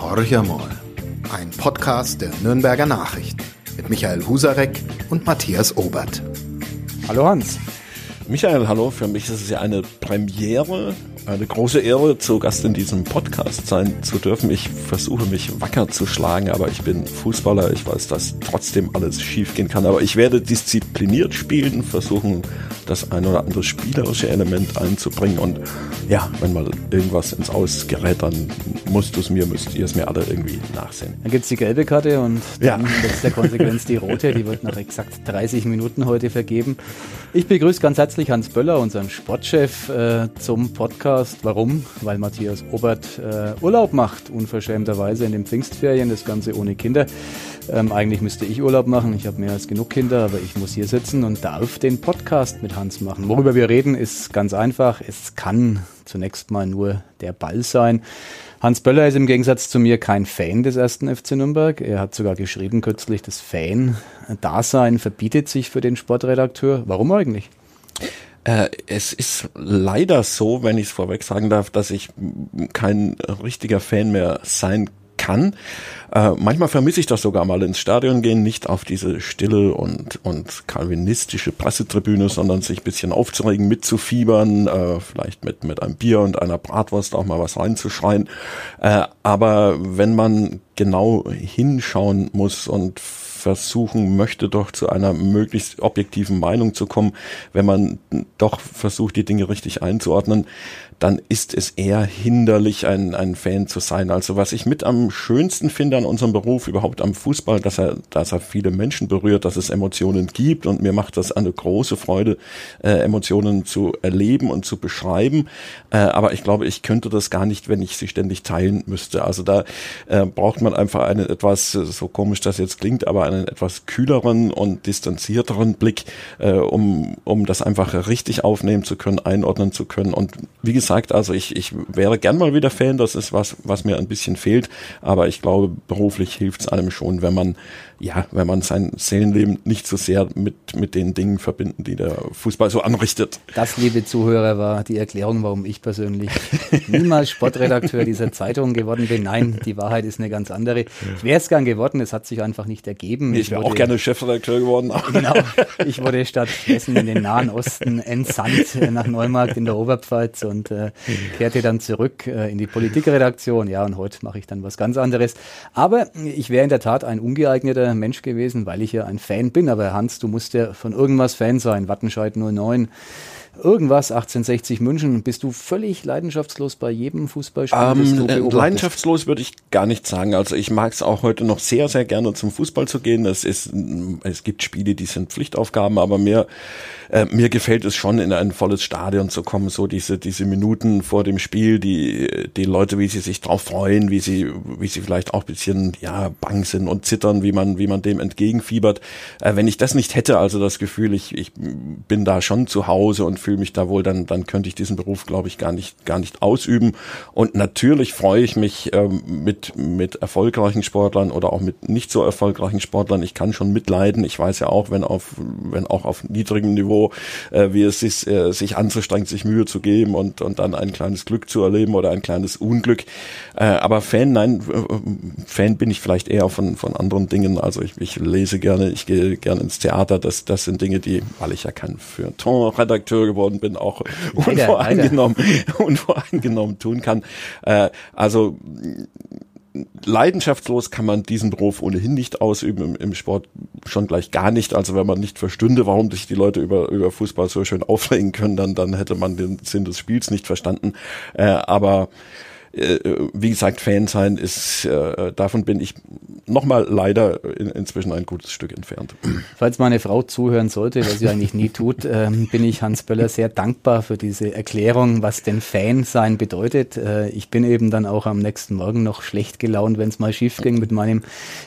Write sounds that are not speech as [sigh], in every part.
Horch mal. Ein Podcast der Nürnberger Nachrichten mit Michael Husarek und Matthias Obert. Hallo Hans. Michael, hallo. Für mich ist es ja eine Premiere eine große Ehre, zu Gast in diesem Podcast sein zu dürfen. Ich versuche mich wacker zu schlagen, aber ich bin Fußballer. Ich weiß, dass trotzdem alles schiefgehen kann. Aber ich werde diszipliniert spielen, versuchen, das ein oder andere spielerische Element einzubringen. Und ja, wenn mal irgendwas ins Aus gerät, dann musst du es mir, müsst ihr es mir alle irgendwie nachsehen. Dann gibt es die gelbe Karte und dann ja. letzter Konsequenz die rote. Die wird nach exakt 30 Minuten heute vergeben. Ich begrüße ganz herzlich Hans Böller, unseren Sportchef, äh, zum Podcast. Warum? Weil Matthias Obert äh, Urlaub macht, unverschämterweise in den Pfingstferien, das Ganze ohne Kinder. Ähm, eigentlich müsste ich Urlaub machen. Ich habe mehr als genug Kinder, aber ich muss hier sitzen und darf den Podcast mit Hans machen. Worüber wir reden, ist ganz einfach. Es kann zunächst mal nur der Ball sein. Hans Böller ist im Gegensatz zu mir kein Fan des ersten FC Nürnberg. Er hat sogar geschrieben kürzlich, das Fan-Dasein verbietet sich für den Sportredakteur. Warum eigentlich? Äh, es ist leider so, wenn ich es vorweg sagen darf, dass ich kein richtiger Fan mehr sein kann. Äh, manchmal vermisse ich das sogar mal ins Stadion gehen, nicht auf diese stille und, und kalvinistische Pressetribüne, sondern sich bisschen aufzuregen, mitzufiebern, äh, vielleicht mit, mit einem Bier und einer Bratwurst auch mal was reinzuschreien. Äh, aber wenn man genau hinschauen muss und versuchen möchte, doch zu einer möglichst objektiven Meinung zu kommen, wenn man doch versucht, die Dinge richtig einzuordnen, dann ist es eher hinderlich, ein, ein Fan zu sein. Also was ich mit am schönsten finde an unserem Beruf, überhaupt am Fußball, dass er, dass er viele Menschen berührt, dass es Emotionen gibt und mir macht das eine große Freude, äh, Emotionen zu erleben und zu beschreiben. Äh, aber ich glaube, ich könnte das gar nicht, wenn ich sie ständig teilen müsste. Also da äh, braucht man einfach einen etwas, so komisch das jetzt klingt, aber einen etwas kühleren und distanzierteren Blick, äh, um, um das einfach richtig aufnehmen zu können, einordnen zu können. Und wie gesagt, also ich, ich wäre gern mal wieder Fan, das ist was, was mir ein bisschen fehlt, aber ich glaube, beruflich hilft es einem schon, wenn man ja, wenn man sein Seelenleben nicht so sehr mit, mit den Dingen verbinden, die der Fußball so anrichtet. Das, liebe Zuhörer, war die Erklärung, warum ich persönlich [laughs] niemals Sportredakteur dieser Zeitung geworden bin. Nein, die Wahrheit ist eine ganz andere. Ich wäre es gern geworden, es hat sich einfach nicht ergeben. Ich wäre auch gerne Chefredakteur geworden. [laughs] Genau, ich wurde stattdessen in den Nahen Osten entsandt äh, nach Neumarkt in der Oberpfalz und äh, kehrte dann zurück äh, in die Politikredaktion. Ja, und heute mache ich dann was ganz anderes. Aber ich wäre in der Tat ein ungeeigneter Mensch gewesen, weil ich ja ein Fan bin. Aber Hans, du musst ja von irgendwas Fan sein. Wattenscheid 09 irgendwas 1860 München. Bist du völlig leidenschaftslos bei jedem Fußballspiel? Ähm, äh, leidenschaftslos würde ich gar nicht sagen. Also ich mag es auch heute noch sehr, sehr gerne zum Fußball zu gehen. Es ist, es gibt Spiele, die sind Pflichtaufgaben, aber mir, äh, mir gefällt es schon, in ein volles Stadion zu kommen. So diese, diese Minuten vor dem Spiel, die, die Leute, wie sie sich drauf freuen, wie sie, wie sie vielleicht auch bisschen, ja, bang sind und zittern, wie man, wie man dem entgegenfiebert. Äh, wenn ich das nicht hätte, also das Gefühl, ich, ich bin da schon zu Hause und fühle mich da wohl, dann, dann könnte ich diesen Beruf, glaube ich, gar nicht, gar nicht ausüben. Und natürlich freue ich mich ähm, mit, mit erfolgreichen Sportlern oder auch mit nicht so erfolgreichen Sportlern. Ich kann schon mitleiden. Ich weiß ja auch, wenn auf, wenn auch auf niedrigem Niveau, äh, wie es sich, äh, sich anzustrengt, sich Mühe zu geben und, und dann ein kleines Glück zu erleben oder ein kleines Unglück. Äh, aber Fan, nein, äh, Fan bin ich vielleicht eher von, von anderen Dingen. Also ich, ich lese gerne, ich gehe gerne ins Theater. Das, das sind Dinge, die, weil ich ja kein Feuilleton-Redakteur geworden bin, auch unvoreingenommen, [laughs] unvoreingenommen tun kann. Äh, also leidenschaftslos kann man diesen Beruf ohnehin nicht ausüben, im, im, Sport schon gleich gar nicht. Also wenn man nicht verstünde, warum sich die Leute über, über Fußball so schön [laughs] aufregen können, dann, dann hätte man den Sinn des Spiels nicht verstanden. Äh, aber äh, wie gesagt, Fan sein ist, äh, davon bin ich nochmal leider in, inzwischen ein gutes Stück entfernt. Falls meine Frau zuhören sollte, was sie eigentlich nie tut, äh, bin ich Hans Böller sehr dankbar für diese Erklärung, was denn Fan sein bedeutet. Äh, ich bin eben dann auch am nächsten Morgen noch schlecht gelaunt, wenn es mal schief ging mit meinem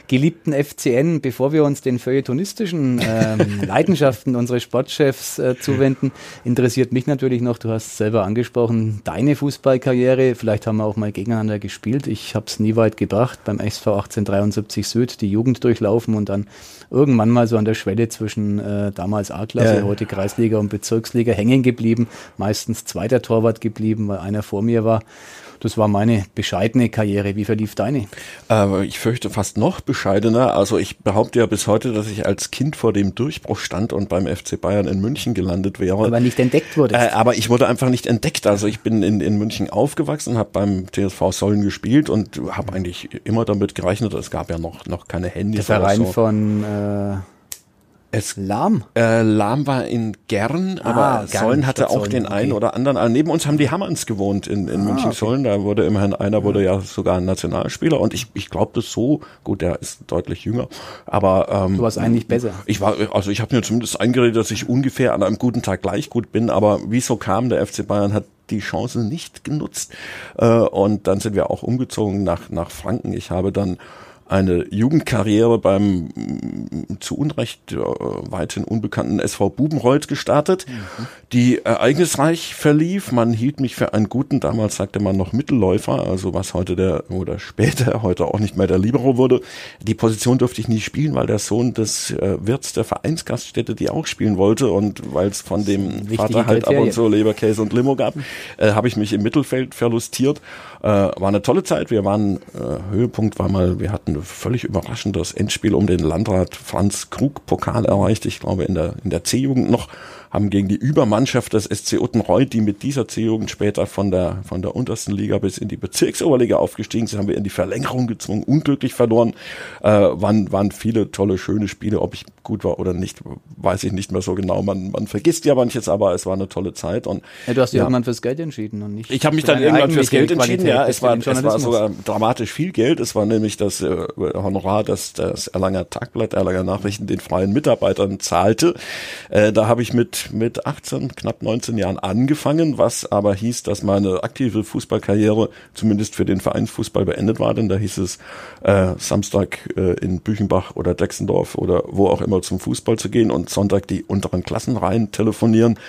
geliebten FCN. Bevor wir uns den feuilletonistischen ähm, [laughs] Leidenschaften unseres Sportchefs äh, zuwenden, interessiert mich natürlich noch, du hast selber angesprochen, deine Fußballkarriere. Vielleicht haben wir auch mal gegeneinander gespielt. Ich habe es nie weit gebracht, beim SV 1873 Süd die Jugend durchlaufen und dann irgendwann mal so an der Schwelle zwischen äh, damals A-Klasse, ja. heute Kreisliga und Bezirksliga hängen geblieben. Meistens zweiter Torwart geblieben, weil einer vor mir war. Das war meine bescheidene Karriere. Wie verlief deine? Äh, ich fürchte fast noch bescheidener. Also ich behaupte ja bis heute, dass ich als Kind vor dem Durchbruch stand und beim FC Bayern in München gelandet wäre. Aber nicht entdeckt wurde. Äh, aber ich wurde einfach nicht entdeckt. Also ich bin in, in München aufgewachsen, habe beim TSV Sollen gespielt und habe eigentlich immer damit gerechnet, es gab ja noch, noch keine Handys. Der Verein so. von äh es Lahm? Äh, Lahm war in Gern, ah, aber Gern, Sollen hatte auch den okay. einen oder anderen. Also neben uns haben die Hammerns gewohnt in, in ah, München-Sollen. Okay. Da wurde immerhin einer wurde ja sogar ein Nationalspieler und ich, ich glaube das so. Gut, der ist deutlich jünger, aber ähm, du warst eigentlich besser. Ich war, also ich habe mir zumindest eingeredet, dass ich ungefähr an einem guten Tag gleich gut bin. Aber wieso kam der FC Bayern hat die Chance nicht genutzt äh, und dann sind wir auch umgezogen nach nach Franken. Ich habe dann eine Jugendkarriere beim zu Unrecht äh, weithin unbekannten SV Bubenreuth gestartet, mhm. die ereignisreich verlief. Man hielt mich für einen guten, damals sagte man noch Mittelläufer, also was heute der oder später heute auch nicht mehr der Libero wurde. Die Position durfte ich nie spielen, weil der Sohn des äh, Wirts der Vereinsgaststätte die auch spielen wollte und weil es von dem Vater halt ab und zu Leberkäse und Limo gab, äh, habe ich mich im Mittelfeld verlustiert. Äh, war eine tolle Zeit. Wir waren äh, Höhepunkt war mal, wir hatten völlig überraschend das Endspiel um den Landrat Franz Krug Pokal erreicht. Ich glaube in der, in der C-Jugend noch haben gegen die Übermannschaft des SC Uttenreuth, die mit dieser C-Jugend später von der, von der untersten Liga bis in die Bezirksoberliga aufgestiegen sind, haben wir in die Verlängerung gezwungen, unglücklich verloren. Äh, waren, waren viele tolle, schöne Spiele. Ob ich gut war oder nicht, weiß ich nicht mehr so genau. Man, man vergisst ja manches, aber es war eine tolle Zeit. Und, ja, du hast dich ja, irgendwann fürs Geld entschieden und nicht. Ich habe mich dann irgendwann fürs Geld entschieden. Ja, es war, es war sogar dramatisch viel Geld. Es war nämlich das äh, Honorar, das das Erlanger Tagblatt, Erlanger Nachrichten den freien Mitarbeitern zahlte. Äh, da habe ich mit mit, 18, knapp 19 Jahren angefangen, was aber hieß, dass meine aktive Fußballkarriere zumindest für den Vereinsfußball beendet war, denn da hieß es äh, Samstag äh, in Büchenbach oder Dexendorf oder wo auch immer zum Fußball zu gehen und Sonntag die unteren Klassen rein telefonieren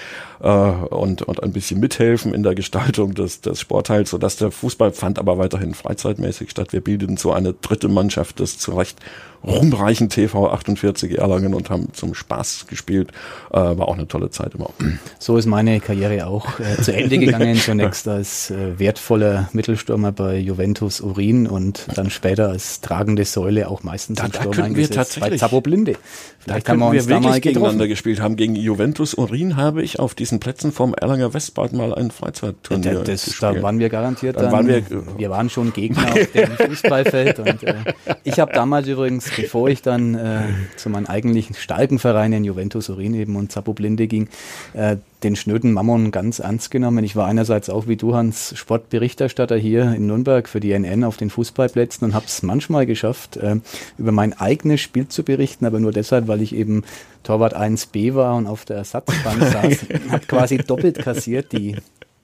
äh, und, und ein bisschen mithelfen in der Gestaltung des, des Sportteils, sodass der Fußball fand aber weiterhin freizeitmäßig statt. Wir bildeten so eine dritte Mannschaft des zu Recht rumreichen TV 48 Erlangen und haben zum Spaß gespielt. Äh, war auch eine tolle Zeit immer. So ist meine Karriere auch äh, zu [laughs] Ende gegangen. Zunächst als äh, wertvoller Mittelstürmer bei Juventus Urin und dann später als tragende Säule auch meistens da, im Sturm da eingesetzt wir tatsächlich, bei Zabo Blinde. Vielleicht da haben wir uns wir mal gegeneinander gespielt haben. Gegen Juventus Urin habe ich auf diesen Plätzen vom Erlanger Westbad mal ein Freizeitturnier da, das. Da waren wir garantiert dann, dann waren wir, wir waren schon Gegner auf dem [laughs] Fußballfeld und äh, ich habe damals übrigens bevor ich dann äh, zu meinem eigentlichen starken Verein in Juventus Urin eben und Zappo Blinde ging, äh, den schnöden Mammon ganz ernst genommen. Ich war einerseits auch wie du, Hans, Sportberichterstatter hier in Nürnberg für die NN auf den Fußballplätzen und habe es manchmal geschafft, äh, über mein eigenes Spiel zu berichten, aber nur deshalb, weil ich eben Torwart 1b war und auf der Ersatzbank [laughs] saß, habe quasi doppelt kassiert die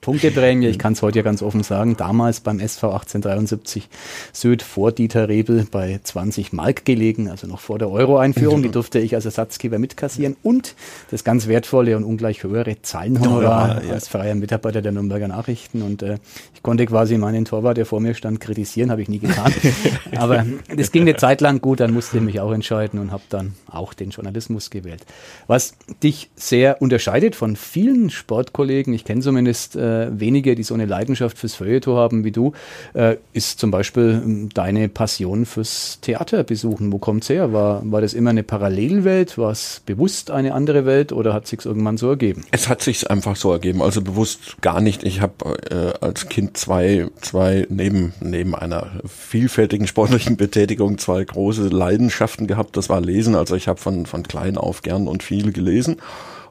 Punkteprämie, ich kann es heute ja ganz offen sagen, damals beim SV 1873 Süd vor Dieter Rebel bei 20 Mark gelegen, also noch vor der Euro-Einführung. Die durfte ich als Ersatzgeber mitkassieren und das ganz wertvolle und ungleich höhere Zahlenhonorar ja, ja. als freier Mitarbeiter der Nürnberger Nachrichten. Und äh, ich konnte quasi meinen Torwart, der vor mir stand, kritisieren, habe ich nie getan. [laughs] Aber das ging eine Zeit lang gut, dann musste ich mich auch entscheiden und habe dann auch den Journalismus gewählt. Was dich sehr unterscheidet von vielen Sportkollegen, ich kenne zumindest äh, äh, wenige, die so eine Leidenschaft fürs Feuilleton haben wie du, äh, ist zum Beispiel ähm, deine Passion fürs Theater besuchen. Wo kommt's her? War, war das immer eine Parallelwelt? War es bewusst eine andere Welt oder hat sich irgendwann so ergeben? Es hat sich einfach so ergeben, also bewusst gar nicht. Ich habe äh, als Kind zwei, zwei neben, neben einer vielfältigen sportlichen Betätigung zwei große Leidenschaften gehabt. Das war Lesen. Also ich habe von, von klein auf gern und viel gelesen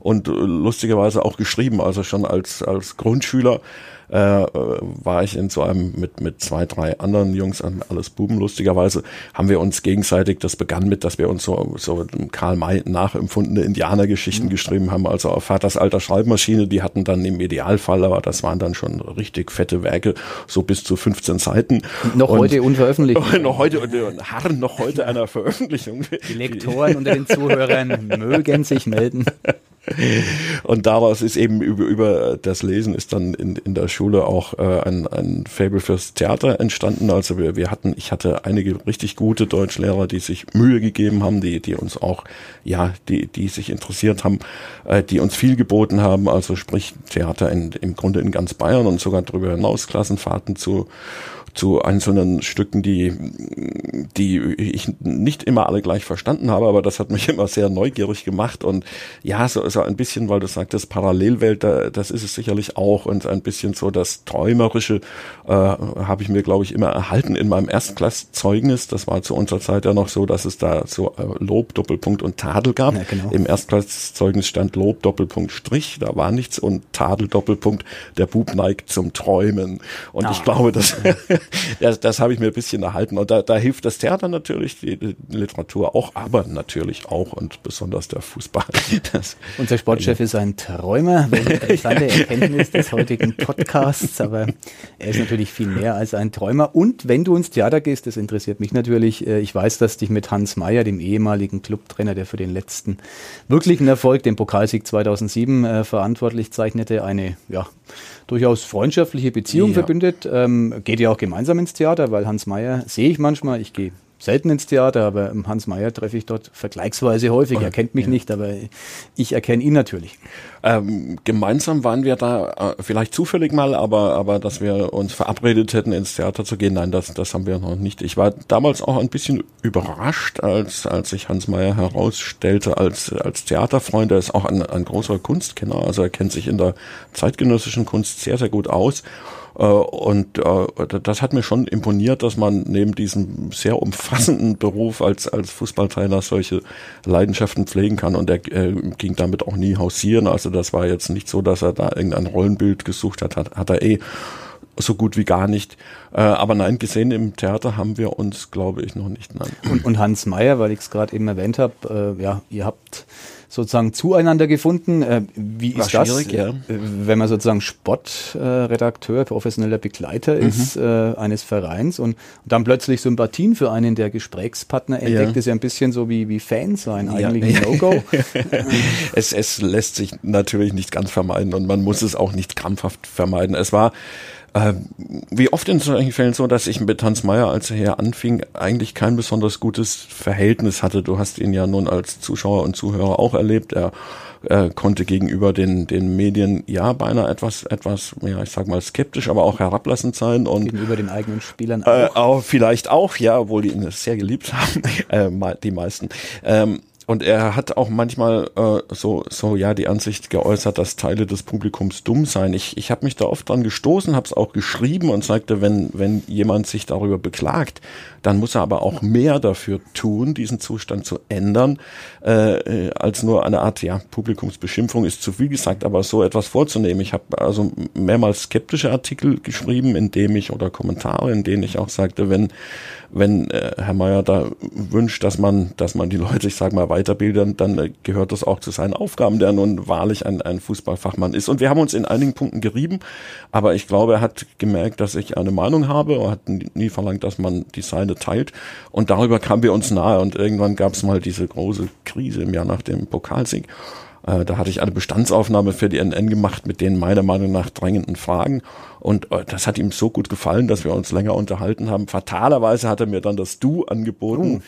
und äh, lustigerweise auch geschrieben. Also schon als, als Grundschüler äh, war ich in so einem mit mit zwei drei anderen Jungs alles Buben. Lustigerweise haben wir uns gegenseitig das begann mit dass wir uns so so Karl May nachempfundene Indianergeschichten mhm. geschrieben haben. Also auf Vaters alter Schreibmaschine die hatten dann im Idealfall aber das waren dann schon richtig fette Werke so bis zu 15 Seiten. Noch und heute unveröffentlicht. [laughs] Noch heute harren noch heute einer Veröffentlichung. Die Lektoren unter den Zuhörern [laughs] mögen sich melden [laughs] und daraus ist eben über, über das Lesen ist dann in, in der Schule auch äh, ein, ein Fable fürs Theater entstanden. Also wir, wir hatten, ich hatte einige richtig gute Deutschlehrer, die sich Mühe gegeben haben, die, die uns auch, ja, die, die sich interessiert haben, äh, die uns viel geboten haben. Also sprich Theater in, im Grunde in ganz Bayern und sogar darüber hinaus Klassenfahrten zu zu einzelnen Stücken, die, die ich nicht immer alle gleich verstanden habe, aber das hat mich [laughs] immer sehr neugierig gemacht und ja, so, so ein bisschen, weil du sagtest, Parallelwelt, das ist es sicherlich auch und ein bisschen so das Träumerische äh, habe ich mir, glaube ich, immer erhalten in meinem Erstklasszeugnis. Das war zu unserer Zeit ja noch so, dass es da so äh, Lob, Doppelpunkt und Tadel gab. Ja, genau. Im Erstklasszeugnis stand Lob, Doppelpunkt, Strich, da war nichts und Tadel, Doppelpunkt, der Bub neigt zum Träumen. Und ah. ich glaube, dass [laughs] [laughs] das, das habe ich mir ein bisschen erhalten. Und da, da hilft das Theater natürlich, die, die Literatur auch, aber natürlich auch und besonders der Fußball. [laughs] Das, Unser Sportchef ist ein Träumer, [laughs] eine interessante Erkenntnis des heutigen Podcasts, aber er ist natürlich viel mehr als ein Träumer. Und wenn du ins Theater gehst, das interessiert mich natürlich, äh, ich weiß, dass dich mit Hans Meyer, dem ehemaligen Clubtrainer, der für den letzten wirklichen Erfolg, den Pokalsieg 2007 äh, verantwortlich zeichnete, eine ja, durchaus freundschaftliche Beziehung ja. verbindet. Ähm, geht ja auch gemeinsam ins Theater, weil Hans Meyer sehe ich manchmal, ich gehe selten ins Theater, aber Hans Meyer treffe ich dort vergleichsweise häufig. Er kennt mich ja. nicht, aber ich erkenne ihn natürlich. Ähm, gemeinsam waren wir da äh, vielleicht zufällig mal, aber, aber dass wir uns verabredet hätten, ins Theater zu gehen, nein, das, das haben wir noch nicht. Ich war damals auch ein bisschen überrascht, als, als sich Hans Meyer herausstellte als, als Theaterfreund. Er ist auch ein, ein großer Kunstkenner, also er kennt sich in der zeitgenössischen Kunst sehr, sehr gut aus. Äh, und äh, das hat mir schon imponiert, dass man neben diesem sehr umfassenden [laughs] Beruf als, als Fußballtrainer solche Leidenschaften pflegen kann. Und er äh, ging damit auch nie hausieren. Also das war jetzt nicht so, dass er da irgendein Rollenbild gesucht hat, hat, hat er eh so gut wie gar nicht. Aber nein, gesehen im Theater haben wir uns, glaube ich, noch nicht. Nein. Und, und Hans Meyer, weil ich es gerade eben erwähnt habe, äh, ja, ihr habt sozusagen zueinander gefunden. Äh, wie War ist das, ja. Äh, wenn man sozusagen Sportredakteur, professioneller Begleiter mhm. ist äh, eines Vereins und, und, dann plötzlich Sympathien für einen der Gesprächspartner entdeckt, ja. ist ja ein bisschen so wie, wie Fan sein, eigentlich ja. ein No-Go. [laughs] [laughs] es, es lässt sich natürlich nicht ganz vermeiden und man muss es auch nicht krampfhaft vermeiden. Es war äh, wie oft in solchen Fällen so, dass ich mit Hans Meyer, als er hier anfing, eigentlich kein besonders gutes Verhältnis hatte. Du hast ihn ja nun als Zuschauer und Zuhörer auch erlebt. Er äh, konnte gegenüber den, den Medien ja beinahe etwas, etwas, ja, ich sag mal skeptisch, aber auch herablassend sein und gegenüber den eigenen Spielern auch. Äh, auch vielleicht auch, ja, obwohl die ihn sehr geliebt haben, [laughs] äh, die meisten. Ähm, und er hat auch manchmal äh, so, so ja die Ansicht geäußert, dass Teile des Publikums dumm seien. Ich, ich habe mich da oft dran gestoßen, habe es auch geschrieben und sagte, wenn, wenn jemand sich darüber beklagt, dann muss er aber auch mehr dafür tun, diesen Zustand zu ändern, äh, als nur eine Art ja Publikumsbeschimpfung ist zu viel gesagt, aber so etwas vorzunehmen. Ich habe also mehrmals skeptische Artikel geschrieben, in dem ich oder Kommentare, in denen ich auch sagte, wenn wenn äh, Herr Mayer da wünscht, dass man, dass man die Leute, ich sage mal, weiterbildet, dann äh, gehört das auch zu seinen Aufgaben, der nun wahrlich ein, ein Fußballfachmann ist. Und wir haben uns in einigen Punkten gerieben, aber ich glaube, er hat gemerkt, dass ich eine Meinung habe. Er hat nie verlangt, dass man die seine teilt. Und darüber kamen wir uns nahe. Und irgendwann gab es mal diese große Krise im Jahr nach dem Pokalsieg. Äh, da hatte ich eine Bestandsaufnahme für die NN gemacht mit den meiner Meinung nach drängenden Fragen. Und äh, das hat ihm so gut gefallen, dass wir uns länger unterhalten haben. Fatalerweise hat er mir dann das Du angeboten. Uh,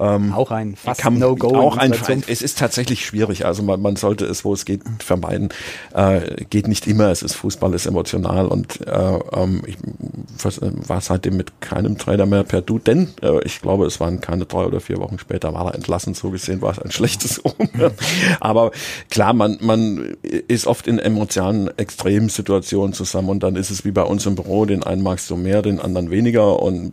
ähm, auch ein fast No-Go. Auch ein, es ist tatsächlich schwierig. Also man, man sollte es, wo es geht, vermeiden. Äh, geht nicht immer. Es ist Fußball, ist emotional und äh, ähm, ich war seitdem mit keinem Trainer mehr per Du, denn äh, ich glaube, es waren keine drei oder vier Wochen später war er entlassen. So gesehen war es ein schlechtes [laughs] Omen. Aber klar, man, man ist oft in emotionalen Extremsituationen zusammen und dann ist es wie bei uns im Büro, den einen magst du mehr, den anderen weniger und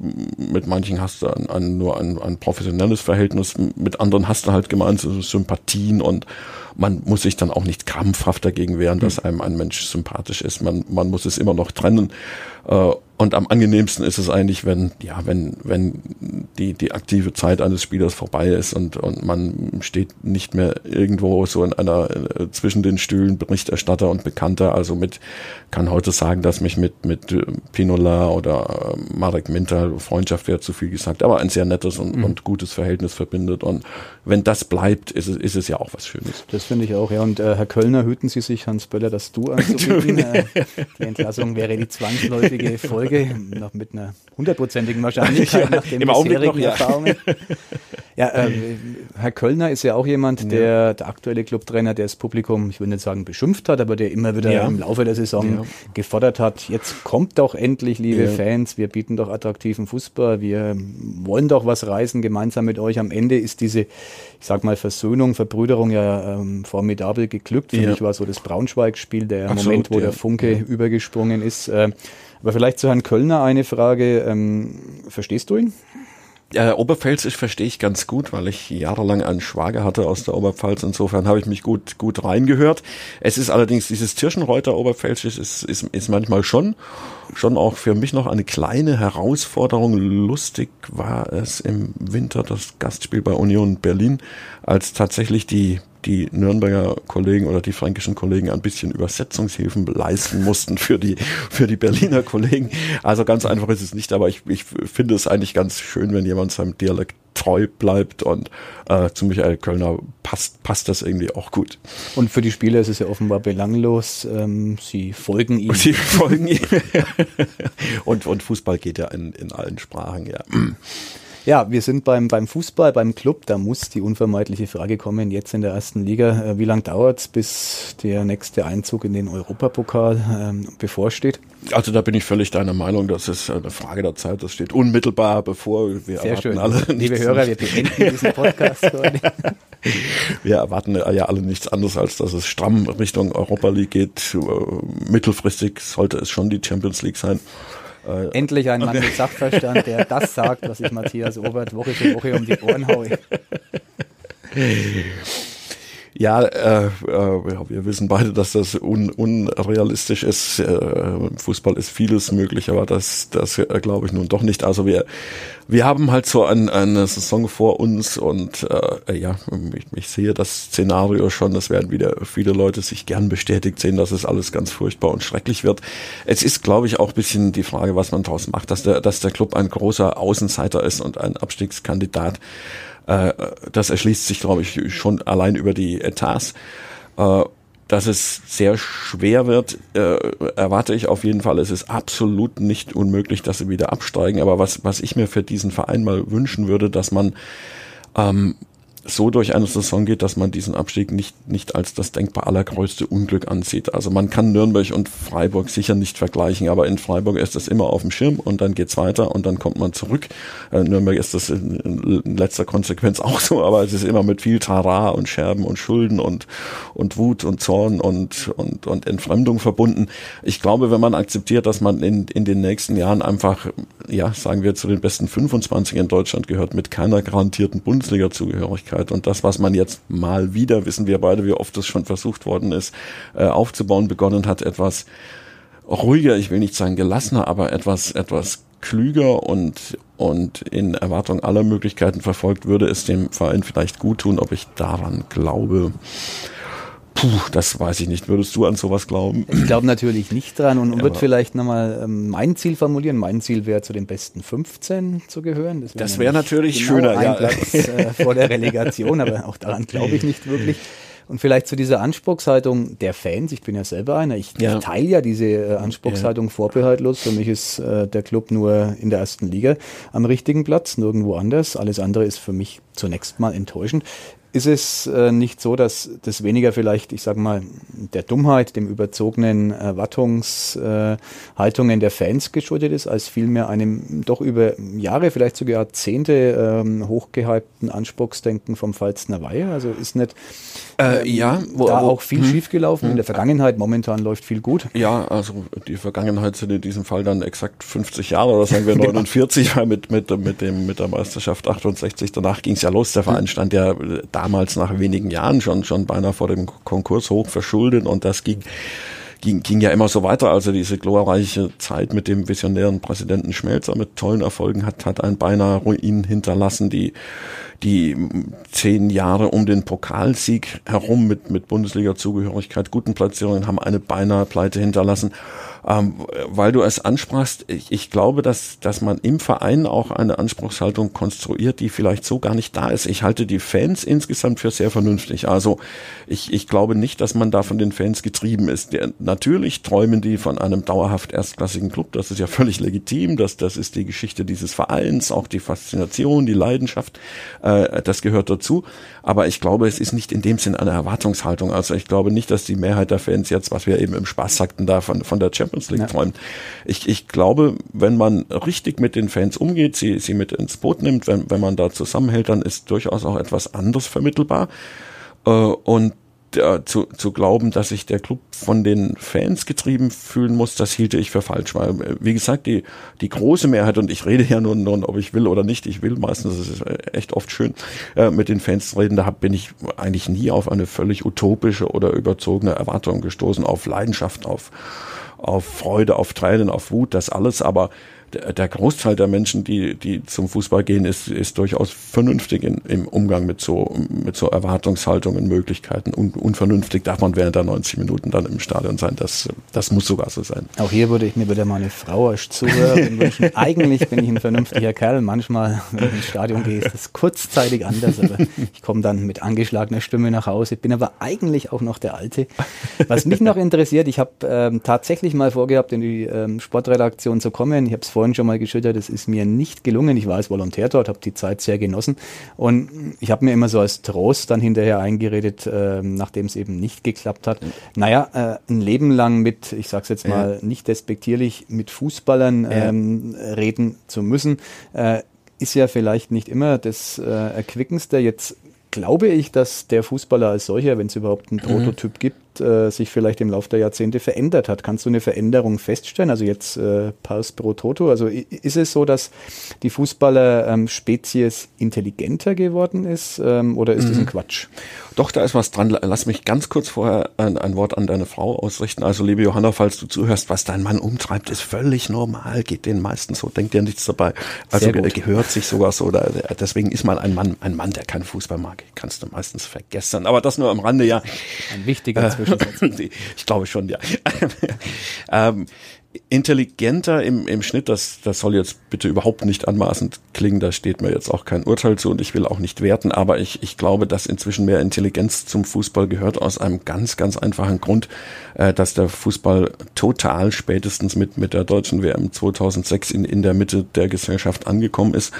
mit manchen hast du ein, ein, nur ein, ein professionelles Verhältnis, mit anderen hast du halt gemeinsame Sympathien und man muss sich dann auch nicht krampfhaft dagegen wehren, dass hm. einem ein Mensch sympathisch ist. Man, man muss es immer noch trennen. Äh, und am angenehmsten ist es eigentlich, wenn, ja, wenn, wenn die, die aktive Zeit eines Spielers vorbei ist und, und man steht nicht mehr irgendwo so in einer, äh, zwischen den Stühlen Berichterstatter und Bekannter. Also mit, kann heute sagen, dass mich mit, mit äh, Pinola oder äh, Marek Minter, Freundschaft wäre zu viel gesagt, aber ein sehr nettes und, mhm. und gutes Verhältnis verbindet. Und wenn das bleibt, ist es, ist es ja auch was Schönes. Das finde ich auch, ja. Und äh, Herr Kölner, hüten Sie sich, Hans Böller, dass du anzubieten. [laughs] äh, die Entlassung wäre die zwangsläufige [laughs] Folge. Folge, [laughs] noch mit einer hundertprozentigen Wahrscheinlichkeit [laughs] nach den bisherigen noch, ja. Erfahrungen. [laughs] Ja, äh, Herr Kölner ist ja auch jemand, der, der aktuelle Clubtrainer, der das Publikum, ich würde nicht sagen beschimpft hat, aber der immer wieder ja. im Laufe der Saison ja. gefordert hat, jetzt kommt doch endlich, liebe Fans, wir bieten doch attraktiven Fußball, wir wollen doch was reisen gemeinsam mit euch. Am Ende ist diese, ich sag mal, Versöhnung, Verbrüderung ja ähm, formidabel geglückt. Für mich war so das Braunschweig-Spiel der Absolut, Moment, wo der Funke übergesprungen ist. Äh, aber vielleicht zu Herrn Kölner eine Frage. Ähm, verstehst du ihn? Ja, Oberpfälzisch verstehe ich ganz gut, weil ich jahrelang einen Schwager hatte aus der Oberpfalz. Insofern habe ich mich gut, gut reingehört. Es ist allerdings dieses Tirschenreuter Oberpfälzisch ist, ist, ist manchmal schon, schon auch für mich noch eine kleine Herausforderung. Lustig war es im Winter das Gastspiel bei Union Berlin, als tatsächlich die die Nürnberger Kollegen oder die fränkischen Kollegen ein bisschen Übersetzungshilfen leisten mussten für die, für die Berliner Kollegen. Also ganz einfach ist es nicht, aber ich, ich finde es eigentlich ganz schön, wenn jemand seinem Dialekt treu bleibt und äh, zu Michael Kölner passt, passt das irgendwie auch gut. Und für die Spieler ist es ja offenbar belanglos. Ähm, sie folgen ihm. [laughs] Sie folgen ihm. [laughs] und, und Fußball geht ja in, in allen Sprachen, ja. Ja, wir sind beim, beim Fußball, beim Club. Da muss die unvermeidliche Frage kommen, jetzt in der ersten Liga. Äh, wie lange dauert es, bis der nächste Einzug in den Europapokal ähm, bevorsteht? Also da bin ich völlig deiner Meinung. Das ist eine Frage der Zeit. Das steht unmittelbar bevor. Wir Sehr schön. alle. Liebe Hörer, wir beenden diesen [laughs] Podcast. Wir erwarten ja alle nichts anderes, als dass es stramm Richtung Europa League geht. Äh, mittelfristig sollte es schon die Champions League sein. Äh, Endlich ein Mann mit Sachverstand, der das sagt, was ich Matthias Obert Woche für Woche um die Ohren haue. [laughs] Ja, äh, äh, wir wissen beide, dass das un, unrealistisch ist. Äh, Fußball ist vieles möglich, aber das, das äh, glaube ich nun doch nicht. Also wir, wir haben halt so ein, eine Saison vor uns und äh, ja, ich, ich sehe das Szenario schon. Es werden wieder viele Leute sich gern bestätigt sehen, dass es alles ganz furchtbar und schrecklich wird. Es ist, glaube ich, auch bisschen die Frage, was man daraus macht, dass der, dass der Club ein großer Außenseiter ist und ein Abstiegskandidat. Äh, das erschließt sich, glaube ich, schon allein über die Etats. Äh, dass es sehr schwer wird, äh, erwarte ich auf jeden Fall. Es ist absolut nicht unmöglich, dass sie wieder absteigen. Aber was, was ich mir für diesen Verein mal wünschen würde, dass man ähm, so durch eine Saison geht, dass man diesen Abstieg nicht, nicht als das denkbar allergrößte Unglück ansieht. Also man kann Nürnberg und Freiburg sicher nicht vergleichen, aber in Freiburg ist das immer auf dem Schirm und dann geht's weiter und dann kommt man zurück. Äh, Nürnberg ist das in, letzter Konsequenz [laughs] auch so, aber es ist immer mit viel Tara und Scherben und Schulden und, und Wut und Zorn und, und, und Entfremdung verbunden. Ich glaube, wenn man akzeptiert, dass man in, in den nächsten Jahren einfach, ja, sagen wir, zu den besten 25 in Deutschland gehört, mit keiner garantierten Bundesliga-Zugehörigkeit, Öffentlichkeit. Und das, was man jetzt mal wieder, wissen wir beide, wie oft das schon versucht worden ist, äh, aufzubauen, begonnen hat, etwas ruhiger, ich will nicht sagen gelassener, aber etwas, etwas klüger und, und in Erwartung aller Möglichkeiten verfolgt, würde es dem Verein vielleicht gut tun, ob ich daran glaube. Puh, das weiß ich nicht. Würdest du an sowas glauben? Ich glaube natürlich nicht dran und ja, würde vielleicht nochmal ähm, mein Ziel formulieren. Mein Ziel wäre, zu den besten 15 zu gehören. Das wäre das wär natürlich genau schöner, ein ja. Platz äh, vor der Relegation, aber auch daran glaube ich nicht wirklich. Und vielleicht zu dieser Anspruchshaltung der Fans. Ich bin ja selber einer. Ich, ja. ich teile ja diese äh, Anspruchshaltung ja. vorbehaltlos. Für mich ist äh, der Club nur in der ersten Liga am richtigen Platz, nirgendwo anders. Alles andere ist für mich zunächst mal enttäuschend. Ist es äh, nicht so, dass das weniger vielleicht, ich sage mal, der Dummheit, dem überzogenen Erwartungshaltungen äh, der Fans geschuldet ist, als vielmehr einem doch über Jahre, vielleicht sogar Jahrzehnte ähm, hochgehypten Anspruchsdenken vom Pfalzner Weiher? Also ist nicht äh, ähm, ja, wo, da wo, auch viel hm, schiefgelaufen hm. in der Vergangenheit. Momentan läuft viel gut. Ja, also die Vergangenheit sind in diesem Fall dann exakt 50 Jahre oder sagen wir [laughs] 49, weil mit, mit, mit, dem, mit der Meisterschaft 68, danach ging es ja los. Der Verein hm. stand ja damals nach wenigen Jahren schon, schon beinahe vor dem Konkurs hoch verschuldet und das ging ging, ging ja immer so weiter. Also diese glorreiche Zeit mit dem visionären Präsidenten Schmelzer mit tollen Erfolgen hat, hat ein beinahe Ruin hinterlassen, die die zehn Jahre um den Pokalsieg herum mit, mit Bundesliga-Zugehörigkeit, guten Platzierungen haben eine beinahe Pleite hinterlassen. Ähm, weil du es ansprachst, ich, ich glaube, dass, dass man im Verein auch eine Anspruchshaltung konstruiert, die vielleicht so gar nicht da ist. Ich halte die Fans insgesamt für sehr vernünftig. Also ich, ich glaube nicht, dass man da von den Fans getrieben ist. Der, natürlich träumen die von einem dauerhaft erstklassigen Club. Das ist ja völlig legitim. Das, das ist die Geschichte dieses Vereins, auch die Faszination, die Leidenschaft. Äh, das gehört dazu. Aber ich glaube, es ist nicht in dem Sinn eine Erwartungshaltung. Also ich glaube nicht, dass die Mehrheit der Fans jetzt, was wir eben im Spaß sagten, da von, von der Champions Champions League ja. träumt. Ich, ich glaube, wenn man richtig mit den Fans umgeht, sie, sie mit ins Boot nimmt, wenn, wenn man da zusammenhält, dann ist durchaus auch etwas anderes vermittelbar. Äh, und äh, zu, zu glauben, dass sich der Club von den Fans getrieben fühlen muss, das hielte ich für falsch. Weil, äh, wie gesagt, die, die große Mehrheit, und ich rede ja nur, nur, ob ich will oder nicht, ich will meistens, es ist echt oft schön, äh, mit den Fans zu reden, da hab, bin ich eigentlich nie auf eine völlig utopische oder überzogene Erwartung gestoßen, auf Leidenschaft, auf auf Freude, auf Tränen, auf Wut, das alles, aber der Großteil der Menschen, die, die zum Fußball gehen, ist, ist durchaus vernünftig in, im Umgang mit so, mit so Erwartungshaltungen, Möglichkeiten. Un, unvernünftig darf man während der 90 Minuten dann im Stadion sein. Das, das muss sogar so sein. Auch hier würde ich mir wieder meine Frau als Zuhörerin [laughs] wünschen. Eigentlich bin ich ein vernünftiger Kerl. Manchmal, wenn ich ins Stadion gehe, ist das kurzzeitig anders. Aber ich komme dann mit angeschlagener Stimme nach Hause. Bin aber eigentlich auch noch der Alte. Was mich noch interessiert, ich habe ähm, tatsächlich mal vorgehabt, in die ähm, Sportredaktion zu kommen. Ich habe es vorhin schon mal geschildert, es ist mir nicht gelungen. Ich war als Volontär dort, habe die Zeit sehr genossen und ich habe mir immer so als Trost dann hinterher eingeredet, äh, nachdem es eben nicht geklappt hat. Naja, äh, ein Leben lang mit, ich sag's jetzt mal ja. nicht despektierlich, mit Fußballern ähm, reden zu müssen, äh, ist ja vielleicht nicht immer das äh, Erquickendste. Jetzt glaube ich, dass der Fußballer als solcher, wenn es überhaupt einen mhm. Prototyp mhm. gibt, äh, sich vielleicht im Laufe der Jahrzehnte verändert hat. Kannst du eine Veränderung feststellen? Also jetzt äh, Paus pro Toto. Also ist es so, dass die Fußballer-Spezies ähm, intelligenter geworden ist ähm, oder ist mhm. das ein mhm. Quatsch? Doch, da ist was dran. Lass mich ganz kurz vorher ein, ein, Wort an deine Frau ausrichten. Also, liebe Johanna, falls du zuhörst, was dein Mann umtreibt, ist völlig normal, geht den meisten so, denkt dir nichts dabei. Also gehört sich sogar so. Da, deswegen ist mal ein Mann, ein Mann, der keinen Fußball mag, kannst du meistens vergessen. Aber das nur am Rande, ja. Ein wichtiger äh, [laughs] ich glaube schon, ja. [laughs] ähm, intelligenter im, im Schnitt, das, das soll jetzt bitte überhaupt nicht anmaßend klingen, da steht mir jetzt auch kein Urteil zu und ich will auch nicht werten, aber ich, ich glaube, dass inzwischen mehr Intelligenz zum Fußball gehört aus einem ganz, ganz einfachen Grund, äh, dass der Fußball total spätestens mit, mit der deutschen WM 2006 in, in der Mitte der Gesellschaft angekommen ist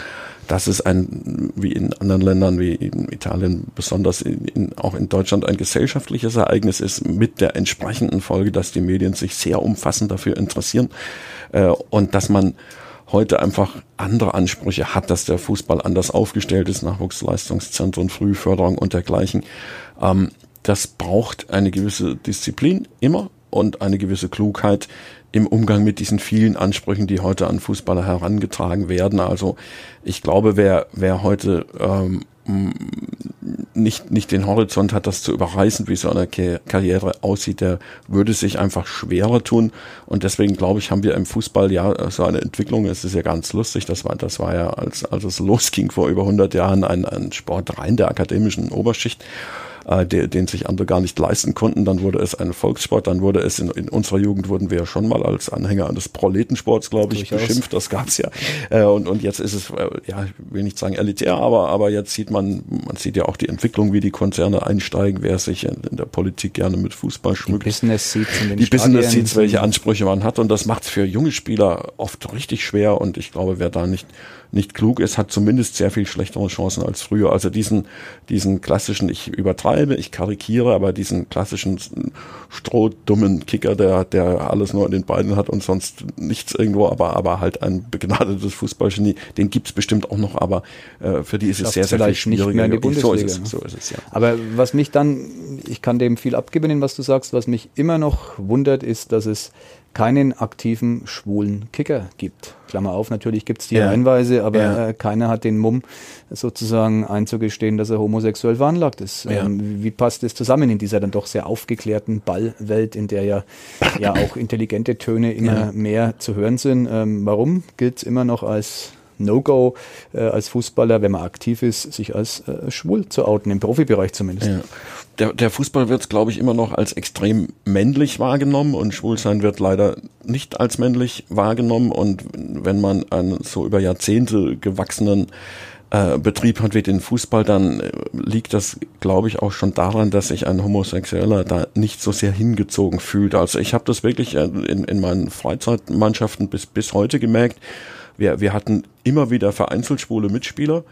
das ist ein, wie in anderen Ländern, wie in Italien, besonders in, in, auch in Deutschland ein gesellschaftliches Ereignis ist, mit der entsprechenden Folge, dass die Medien sich sehr umfassend dafür interessieren äh, und dass man heute einfach andere Ansprüche hat, dass der Fußball anders aufgestellt ist, Nachwuchsleistungszentren, Frühförderung und dergleichen. Ähm, das braucht eine gewisse Disziplin immer und eine gewisse Klugheit, im Umgang mit diesen vielen Ansprüchen, die heute an Fußballer herangetragen werden. Also ich glaube, wer, wer heute ähm, nicht, nicht den Horizont hat, das zu überreißen, wie so eine Karriere aussieht, der würde sich einfach schwerer tun. Und deswegen glaube ich, haben wir im Fußball ja so eine Entwicklung. Es ist ja ganz lustig. Das war, das war ja, als, als es losging vor über 100 Jahren, ein, ein Sport rein der akademischen Oberschicht äh, der, den sich andere gar nicht leisten konnten. Dann wurde es ein Volkssport, dann wurde es in, in unserer Jugend wurden wir ja schon mal als Anhänger eines Proletensports, glaube ich, Durchaus. beschimpft. Das gab's ja. Äh, und, und jetzt ist es, äh, ja, ich will nicht sagen elitär, aber, aber jetzt sieht man, man sieht ja auch die Entwicklung, wie die Konzerne einsteigen, wer sich in, in der Politik gerne mit Fußball schmückt. Die Business Seats in den Die Stadien Business Seats, welche Ansprüche man hat. Und das macht es für junge Spieler oft richtig schwer. Und ich glaube, wer da nicht nicht klug ist, hat zumindest sehr viel schlechtere Chancen als früher. Also diesen, diesen klassischen, ich übertreibe, ich karikiere, aber diesen klassischen strohdummen Kicker, der, der alles nur in den Beinen hat und sonst nichts irgendwo, aber, aber halt ein begnadetes Fußballgenie, den gibt's bestimmt auch noch, aber äh, für die ist es sehr, sehr viel schwieriger. Nicht mehr in die Bundesliga, so ist es, ne? so ist es, ja. Aber was mich dann, ich kann dem viel abgewinnen, was du sagst, was mich immer noch wundert, ist, dass es keinen aktiven schwulen Kicker gibt. Klammer auf, natürlich gibt es die ja. Hinweise, aber ja. äh, keiner hat den Mumm sozusagen einzugestehen, dass er homosexuell veranlagt ist. Ja. Ähm, wie passt das zusammen in dieser dann doch sehr aufgeklärten Ballwelt, in der ja, ja auch intelligente Töne immer mehr zu hören sind? Ähm, warum gilt es immer noch als No-Go äh, als Fußballer, wenn man aktiv ist, sich als äh, schwul zu outen, im Profibereich zumindest. Ja. Der, der Fußball wird, glaube ich, immer noch als extrem männlich wahrgenommen und Schwulsein wird leider nicht als männlich wahrgenommen. Und wenn man einen so über Jahrzehnte gewachsenen äh, Betrieb hat wie den Fußball, dann äh, liegt das, glaube ich, auch schon daran, dass sich ein Homosexueller da nicht so sehr hingezogen fühlt. Also ich habe das wirklich äh, in, in meinen Freizeitmannschaften bis, bis heute gemerkt wir, wir hatten immer wieder vereinzelt schwule Mitspieler,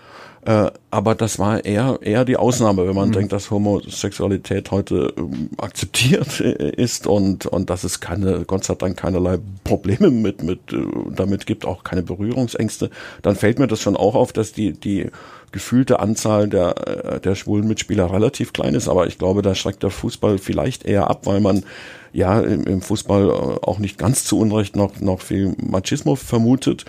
äh, aber das war eher, eher die Ausnahme, wenn man mhm. denkt, dass Homosexualität heute ähm, akzeptiert äh, [laughs] ist und, und dass es keine, Gott sei Dank keinerlei Probleme mit, mit, äh, damit gibt, auch keine Berührungsängste, dann fällt mir das schon auch auf, dass die, die gefühlte Anzahl der, äh, der schwulen Mitspieler relativ klein ist, aber ich glaube, da schreckt der Fußball vielleicht eher ab, weil man ja im, im Fußball äh, auch nicht ganz zu Unrecht noch, noch viel Machismo vermutet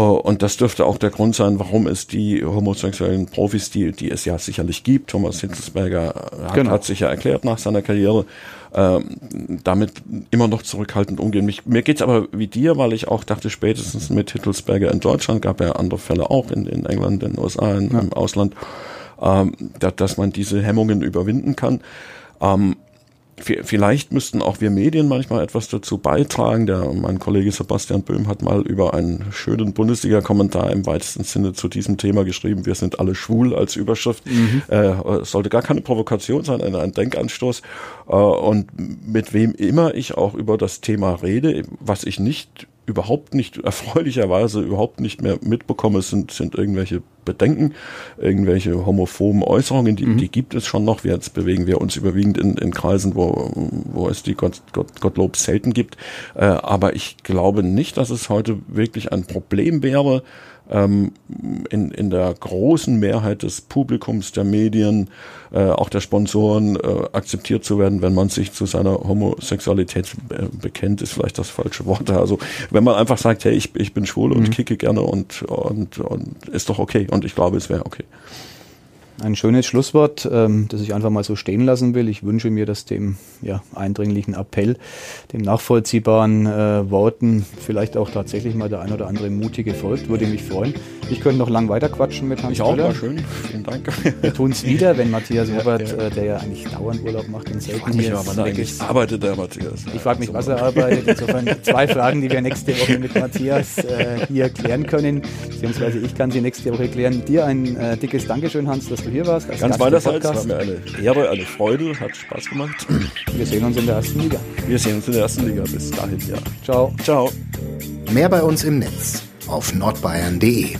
und das dürfte auch der Grund sein, warum es die homosexuellen Profis, die, die es ja sicherlich gibt, Thomas Hitzelsberger hat, genau. hat sich ja erklärt nach seiner Karriere, ähm, damit immer noch zurückhaltend umgehen. Mich, mir geht's aber wie dir, weil ich auch dachte, spätestens mit Hitzelsberger in Deutschland, gab ja andere Fälle auch in, in England, in den USA, in, ja. im Ausland, ähm, dass, dass man diese Hemmungen überwinden kann. Ähm, Vielleicht müssten auch wir Medien manchmal etwas dazu beitragen. Der, mein Kollege Sebastian Böhm hat mal über einen schönen Bundesliga-Kommentar im weitesten Sinne zu diesem Thema geschrieben. Wir sind alle schwul als Überschrift. Mhm. Äh, sollte gar keine Provokation sein, ein, ein Denkanstoß. Äh, und mit wem immer ich auch über das Thema rede, was ich nicht überhaupt nicht, [laughs] erfreulicherweise überhaupt nicht mehr mitbekomme, sind, sind irgendwelche Bedenken, irgendwelche homophoben Äußerungen, die, mhm. die gibt es schon noch. Jetzt bewegen wir uns überwiegend in, in Kreisen, wo, wo es die Gott, Gott, Gottlob selten gibt. Äh, aber ich glaube nicht, dass es heute wirklich ein Problem wäre, ähm, in, in der großen Mehrheit des Publikums, der Medien, äh, auch der Sponsoren äh, akzeptiert zu werden, wenn man sich zu seiner Homosexualität äh, bekennt, ist vielleicht das falsche Wort. Also wenn man einfach sagt, hey, ich, ich bin schwul mhm. und kicke gerne und, und, und ist doch okay. Und ich glaube, es wäre okay. Ein schönes Schlusswort, ähm, das ich einfach mal so stehen lassen will. Ich wünsche mir, dass dem ja, eindringlichen Appell, dem nachvollziehbaren äh, Worten vielleicht auch tatsächlich mal der ein oder andere mutige folgt. Würde mich freuen. Ich könnte noch lang weiter quatschen mit Hans Ich auch, war schön. Vielen Dank. Wir tun es wieder, wenn Matthias ja, Robert, ja. Äh, der ja eigentlich dauernd Urlaub macht, in selten ich hier mal, eigentlich arbeitet der Matthias. Ich frage mich, was er arbeitet. Insofern zwei Fragen, die wir nächste Woche mit Matthias äh, hier klären können. Beziehungsweise ich kann sie nächste Woche klären. Dir ein äh, dickes Dankeschön, Hans, dass du hier warst. Ganz meinerseits war mir eine Ehre, eine Freude, hat Spaß gemacht. Wir sehen uns in der ersten Liga. Wir sehen uns in der ersten Liga. Bis dahin, ja. Ciao. Ciao. Mehr bei uns im Netz auf nordbayern.de.